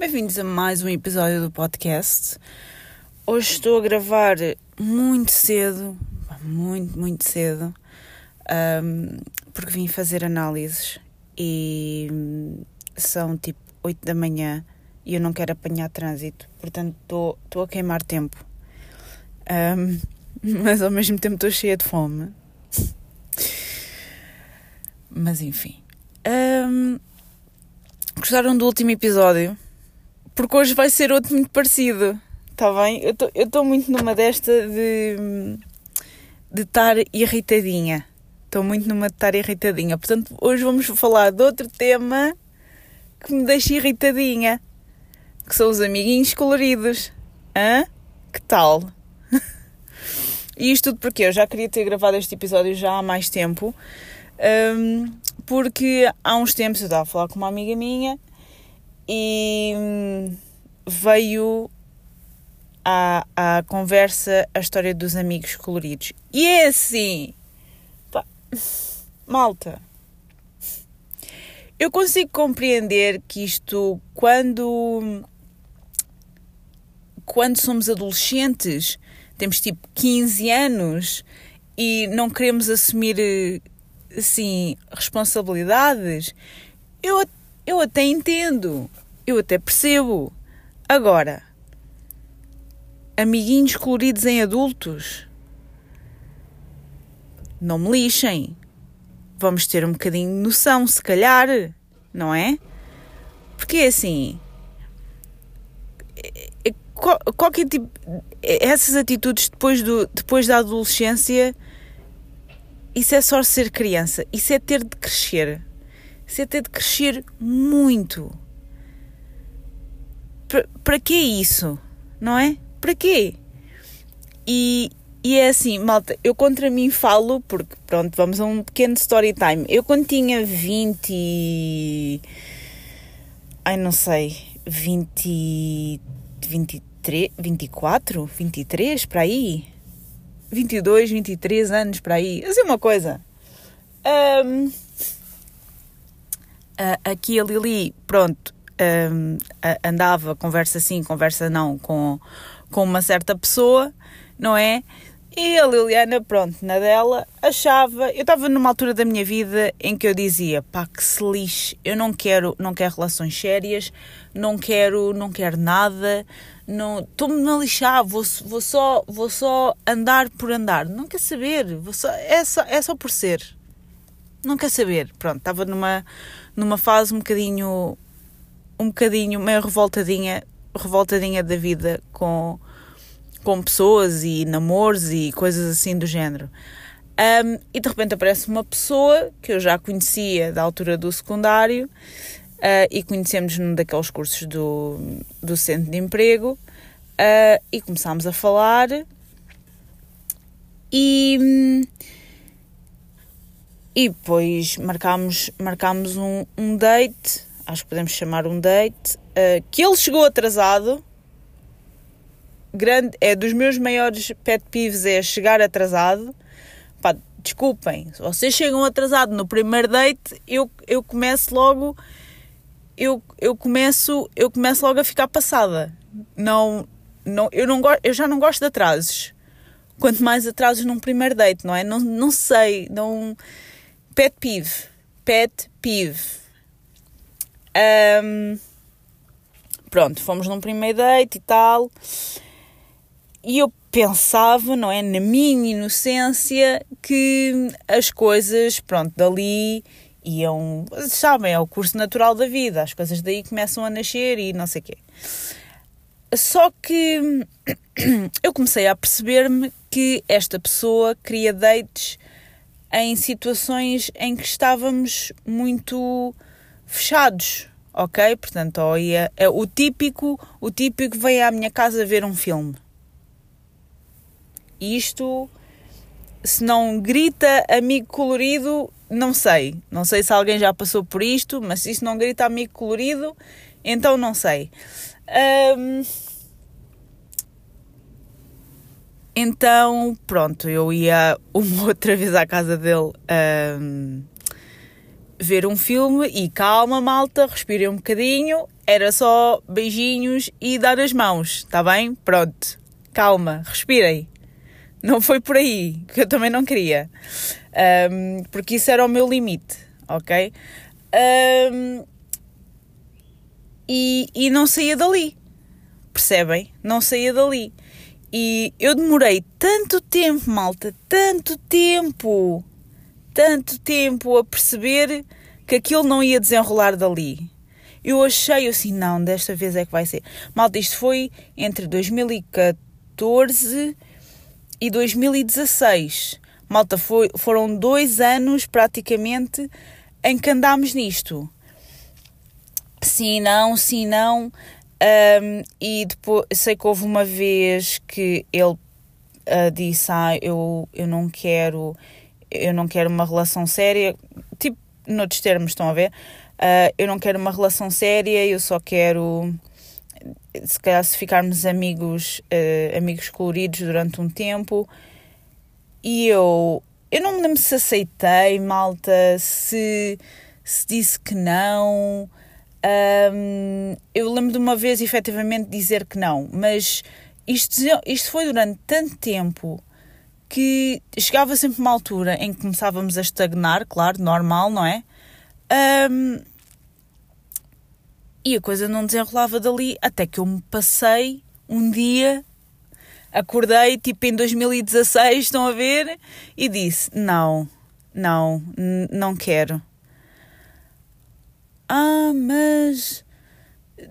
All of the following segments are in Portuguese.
Bem-vindos a mais um episódio do podcast. Hoje estou a gravar muito cedo, muito, muito cedo, um, porque vim fazer análises e são tipo 8 da manhã e eu não quero apanhar trânsito, portanto estou, estou a queimar tempo. Um, mas ao mesmo tempo estou cheia de fome. Mas enfim. Um, gostaram do último episódio? Porque hoje vai ser outro muito parecido. Está bem? Eu estou muito numa desta de de estar irritadinha. Estou muito numa de estar irritadinha. Portanto, hoje vamos falar de outro tema que me deixa irritadinha. Que são os amiguinhos coloridos. Hã? Que tal? e isto tudo porque eu já queria ter gravado este episódio já há mais tempo. Um, porque há uns tempos eu estava a falar com uma amiga minha e hum, veio à, à conversa a história dos amigos coloridos. E é assim, pá, malta, eu consigo compreender que isto, quando, quando somos adolescentes, temos tipo 15 anos e não queremos assumir assim, responsabilidades, eu, eu até entendo, eu até percebo. Agora, amiguinhos coloridos em adultos, não me lixem. Vamos ter um bocadinho de noção, se calhar, não é? Porque é assim, é, é, qualquer tipo, essas atitudes depois, do, depois da adolescência isso é só ser criança. Isso é ter de crescer. É ter de crescer muito. Para que isso? Não é? Para quê? E, e é assim, malta, eu contra mim falo, porque pronto, vamos a um pequeno story time. Eu quando tinha 20. Ai, não sei, 20. 23, 24, 23, para aí 22, 23 anos para aí. Assim, uma coisa. Um, aqui a Lili, pronto, um, andava, conversa assim, conversa não, com, com uma certa pessoa, não é? E a Liliana, pronto, na dela, achava. Eu estava numa altura da minha vida em que eu dizia: pá, que se lixe, eu não quero, não quero relações sérias, não quero, não quero nada, estou-me a lixar, vou, vou, só, vou só andar por andar. Não quer saber, vou só, é, só, é só por ser. Não quer saber. Pronto, estava numa, numa fase um bocadinho, um bocadinho meio revoltadinha, revoltadinha da vida com, com pessoas e namoros e coisas assim do género. Um, e de repente aparece uma pessoa que eu já conhecia da altura do secundário uh, e conhecemos num daqueles cursos do, do centro de emprego uh, e começámos a falar e, e depois marcámos, marcámos um, um date, acho que podemos chamar um date, uh, que ele chegou atrasado. Grande, é dos meus maiores pet peeves é chegar atrasado. Pá, desculpem, se vocês chegam atrasado no primeiro date, eu, eu começo logo eu, eu começo eu começo logo a ficar passada. Não, não, eu, não eu já não gosto de atrasos. Quanto mais atrasos num primeiro date, não é? Não, não sei, não... Pet peeve. Pet peeve. Um, pronto, fomos num primeiro date e tal. E eu pensava, não é, na minha inocência, que as coisas, pronto, dali iam, sabem, é o curso natural da vida, as coisas daí começam a nascer e não sei o quê. Só que eu comecei a perceber-me que esta pessoa queria dates em situações em que estávamos muito fechados, ok? Portanto, ia, é o típico, o típico vem à minha casa ver um filme. Isto, se não grita amigo colorido, não sei. Não sei se alguém já passou por isto, mas se isto não grita amigo colorido, então não sei. Um, então, pronto, eu ia uma outra vez à casa dele um, ver um filme e calma, malta, respirem um bocadinho. Era só beijinhos e dar as mãos, está bem? Pronto, calma, respirem. Não foi por aí, que eu também não queria. Um, porque isso era o meu limite, ok? Um, e, e não saía dali. Percebem? Não saía dali. E eu demorei tanto tempo, malta, tanto tempo, tanto tempo a perceber que aquilo não ia desenrolar dali. Eu achei assim, não, desta vez é que vai ser. Malta, isto foi entre 2014 e 2016. Malta, foi, foram dois anos praticamente em que andámos nisto. Sim, não, sim, não. Um, e depois sei que houve uma vez que ele uh, disse: Ah, eu, eu não quero, eu não quero uma relação séria. Tipo, noutros termos, estão a ver? Uh, eu não quero uma relação séria, eu só quero se calhar se ficarmos amigos, uh, amigos coloridos durante um tempo. E eu, eu não me lembro se aceitei, malta, se, se disse que não. Um, eu lembro de uma vez efetivamente dizer que não, mas isto, isto foi durante tanto tempo que chegava sempre uma altura em que começávamos a estagnar, claro, normal, não é? Um, e a coisa não desenrolava dali até que eu me passei um dia, acordei tipo em 2016, estão a ver? E disse: Não, não, não quero ah, mas.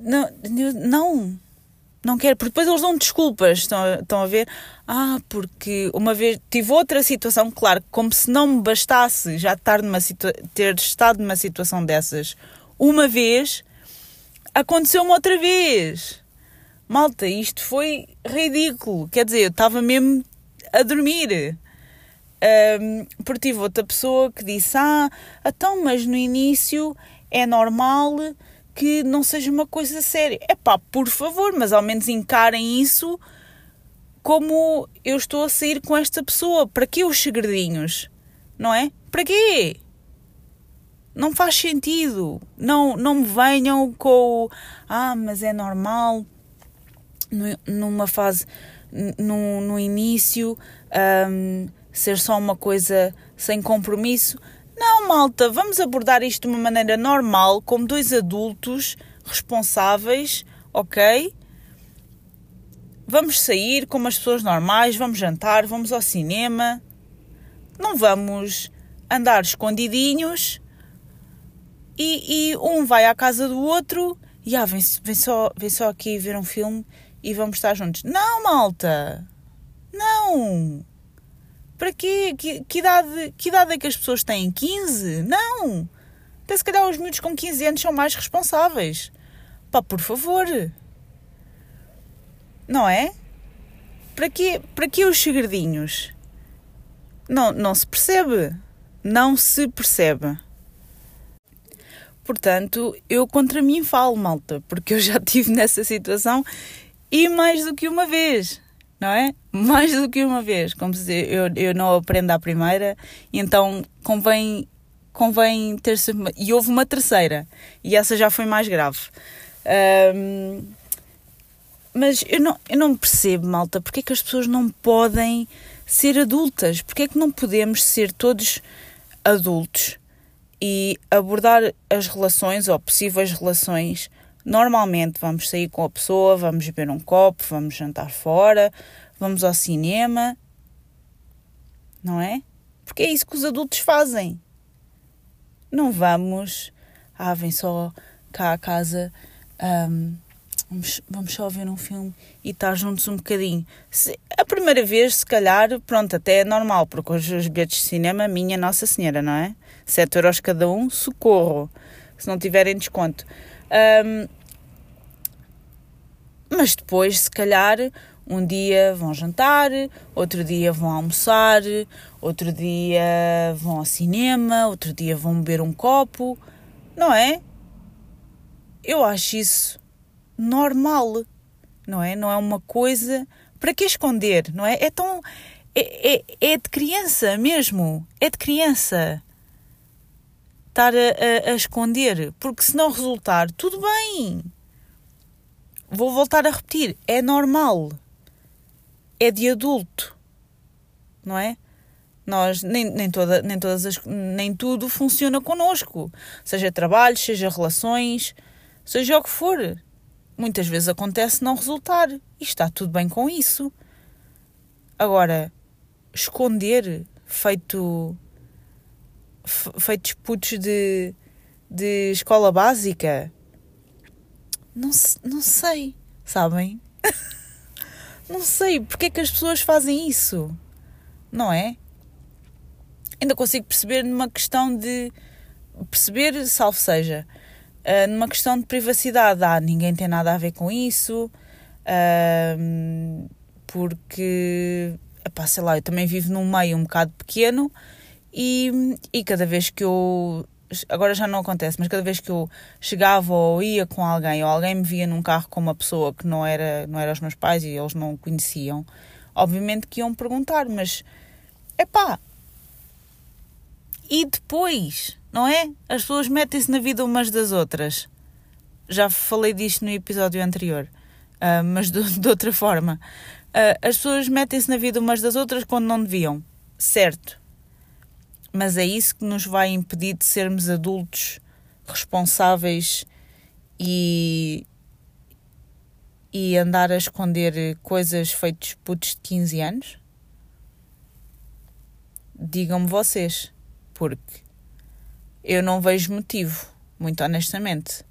Não, não, não quero, porque depois eles dão desculpas, estão, estão a ver? Ah, porque uma vez tive outra situação, claro, como se não me bastasse já estar numa ter estado numa situação dessas uma vez, aconteceu-me outra vez. Malta, isto foi ridículo. Quer dizer, eu estava mesmo a dormir. Um, porque tive outra pessoa que disse: Ah, então, mas no início é normal que não seja uma coisa séria. É pá, por favor, mas ao menos encarem isso como eu estou a sair com esta pessoa. Para que os segredinhos? Não é? Para quê? Não faz sentido. Não, não me venham com o, ah, mas é normal numa fase, no, no início, um, ser só uma coisa sem compromisso. Não, malta, vamos abordar isto de uma maneira normal, como dois adultos responsáveis, ok? Vamos sair como as pessoas normais, vamos jantar, vamos ao cinema. Não vamos andar escondidinhos e, e um vai à casa do outro e ah, vem, vem, só, vem só aqui ver um filme e vamos estar juntos. Não, malta! Não! Para quê? Que, que, idade, que idade é que as pessoas têm? 15? Não! Até se calhar os miúdos com 15 anos são mais responsáveis. Pá, por favor. Não é? Para quê, para quê os segredinhos? Não, não se percebe. Não se percebe. Portanto, eu contra mim falo, malta, porque eu já estive nessa situação e mais do que uma vez não é? Mais do que uma vez, como se eu, eu não aprendo à primeira, então convém, convém ter-se. E houve uma terceira, e essa já foi mais grave. Um, mas eu não, eu não percebo, malta, porque é que as pessoas não podem ser adultas? Porque é que não podemos ser todos adultos e abordar as relações ou possíveis relações Normalmente vamos sair com a pessoa, vamos beber um copo, vamos jantar fora, vamos ao cinema. Não é? Porque é isso que os adultos fazem. Não vamos. Ah, vem só cá à casa. Um, vamos, vamos só ver um filme e estar juntos um bocadinho. Se, a primeira vez, se calhar, pronto, até é normal, porque os bilhetes de cinema, minha Nossa Senhora, não é? 7 euros cada um, socorro, se não tiverem desconto. Um, mas depois, se calhar, um dia vão jantar, outro dia vão almoçar, outro dia vão ao cinema, outro dia vão beber um copo, não é? Eu acho isso normal, não é? Não é uma coisa para que esconder, não é? É tão. É, é, é de criança mesmo, é de criança. Estar a, a, a esconder, porque se não resultar, tudo bem. Vou voltar a repetir, é normal. É de adulto. Não é? Nós, nem, nem, toda, nem, todas as, nem tudo funciona connosco. Seja trabalho, seja relações, seja o que for. Muitas vezes acontece não resultar. E está tudo bem com isso. Agora, esconder feito feitos putos de, de escola básica não, não sei, sabem? não sei porque é que as pessoas fazem isso, não é? Ainda consigo perceber numa questão de perceber, salvo seja, uh, numa questão de privacidade. Ah, ninguém tem nada a ver com isso, uh, porque, epá, sei lá, eu também vivo num meio um bocado pequeno e, e cada vez que eu. Agora já não acontece, mas cada vez que eu chegava ou ia com alguém, ou alguém me via num carro com uma pessoa que não era, não era os meus pais e eles não conheciam, obviamente que iam perguntar, mas epá, e depois, não é? As pessoas metem-se na vida umas das outras. Já falei disto no episódio anterior, uh, mas de, de, outra forma. Uh, as pessoas metem-se na vida umas das outras quando não deviam. Certo. Mas é isso que nos vai impedir de sermos adultos responsáveis e, e andar a esconder coisas feitas putos de 15 anos? Digam-me vocês porque eu não vejo motivo, muito honestamente.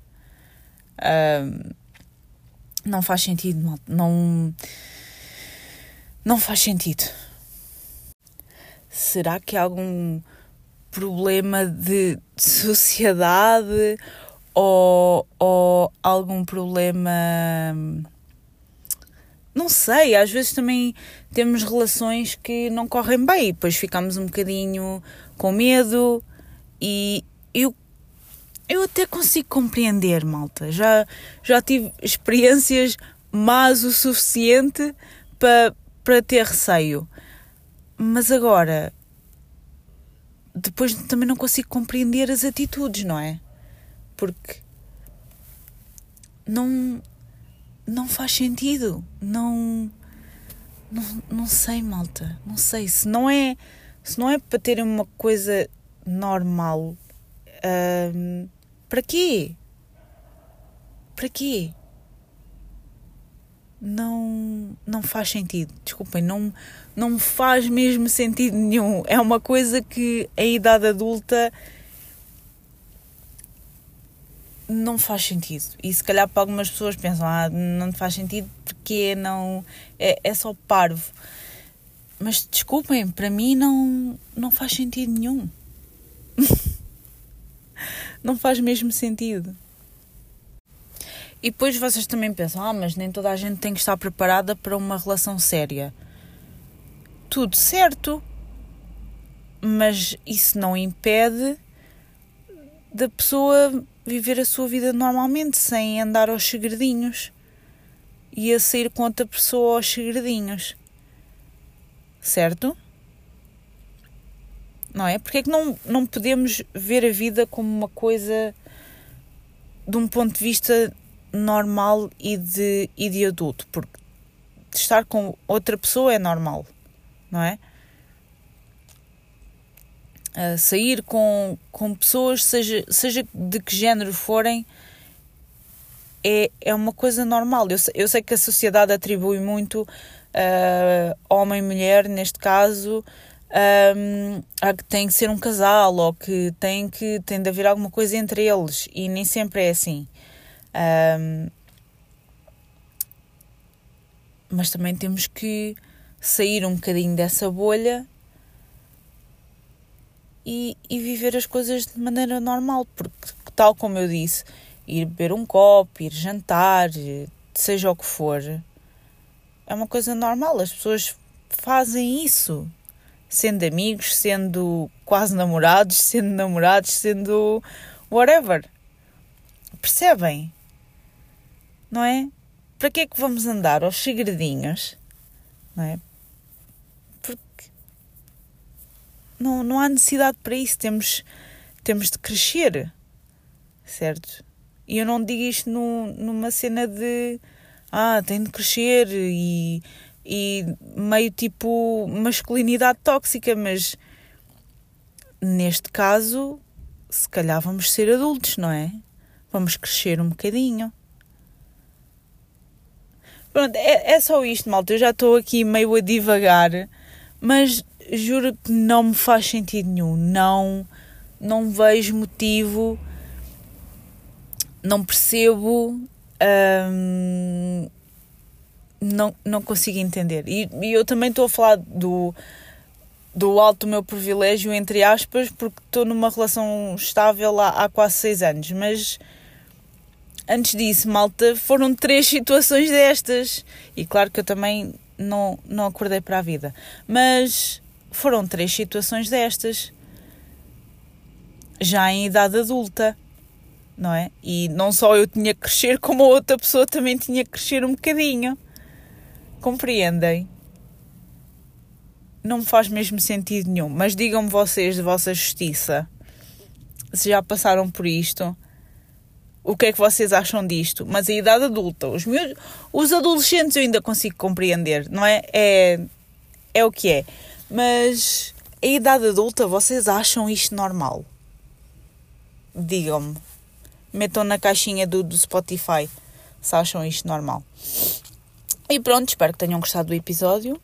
Não faz sentido, não, não faz sentido. Será que algum problema de sociedade ou, ou algum problema. Não sei, às vezes também temos relações que não correm bem, depois ficamos um bocadinho com medo e eu, eu até consigo compreender, malta. Já, já tive experiências más o suficiente para, para ter receio. Mas agora, depois também não consigo compreender as atitudes, não é? Porque não, não faz sentido. Não, não, não sei, malta. Não sei. Se não é se não é para terem uma coisa normal, hum, para quê? Para quê? Não, não faz sentido. Desculpem, não, não faz mesmo sentido nenhum. É uma coisa que a idade adulta não faz sentido. E se calhar para algumas pessoas pensam, ah, não faz sentido porque não. É, é só parvo. Mas desculpem, para mim não, não faz sentido nenhum. não faz mesmo sentido. E depois vocês também pensam, ah, mas nem toda a gente tem que estar preparada para uma relação séria. Tudo certo, mas isso não impede da pessoa viver a sua vida normalmente, sem andar aos segredinhos e a sair com outra pessoa aos segredinhos certo? Não é? Porque é que não, não podemos ver a vida como uma coisa de um ponto de vista normal e de, e de adulto? Porque estar com outra pessoa é normal, não é? Uh, sair com, com pessoas, seja, seja de que género forem, é, é uma coisa normal. Eu, eu sei que a sociedade atribui muito uh, homem e mulher, neste caso, um, a que tem que ser um casal ou que tem que tem de haver alguma coisa entre eles e nem sempre é assim. Um, mas também temos que sair um bocadinho dessa bolha e, e viver as coisas de maneira normal, porque, tal como eu disse, ir beber um copo, ir jantar, seja o que for, é uma coisa normal, as pessoas fazem isso. Sendo amigos, sendo quase namorados, sendo namorados, sendo whatever. Percebem? Não é? Para que é que vamos andar aos segredinhos? Não é? Porque não, não há necessidade para isso. Temos, temos de crescer, certo? E eu não digo isto numa cena de ah, tem de crescer e, e meio tipo masculinidade tóxica, mas neste caso, se calhar vamos ser adultos, não é? Vamos crescer um bocadinho. Pronto, é, é só isto, malta. Eu já estou aqui meio a divagar, mas juro que não me faz sentido nenhum. Não, não vejo motivo, não percebo, hum, não, não consigo entender. E, e eu também estou a falar do, do alto do meu privilégio, entre aspas, porque estou numa relação estável há, há quase seis anos. Mas antes disso, malta, foram três situações destas. E claro que eu também não, não acordei para a vida. Mas foram três situações destas. Já em idade adulta, não é? E não só eu tinha que crescer, como a outra pessoa também tinha que crescer um bocadinho. Compreendem? não me faz mesmo sentido nenhum. Mas digam-me vocês de vossa justiça se já passaram por isto. O que é que vocês acham disto? Mas a idade adulta, os meus, os adolescentes eu ainda consigo compreender, não é? É, é o que é. Mas a idade adulta, vocês acham isto normal? Digam-me. Metam na caixinha do, do Spotify se acham isto normal. E pronto, espero que tenham gostado do episódio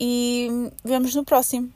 e vemos no próximo.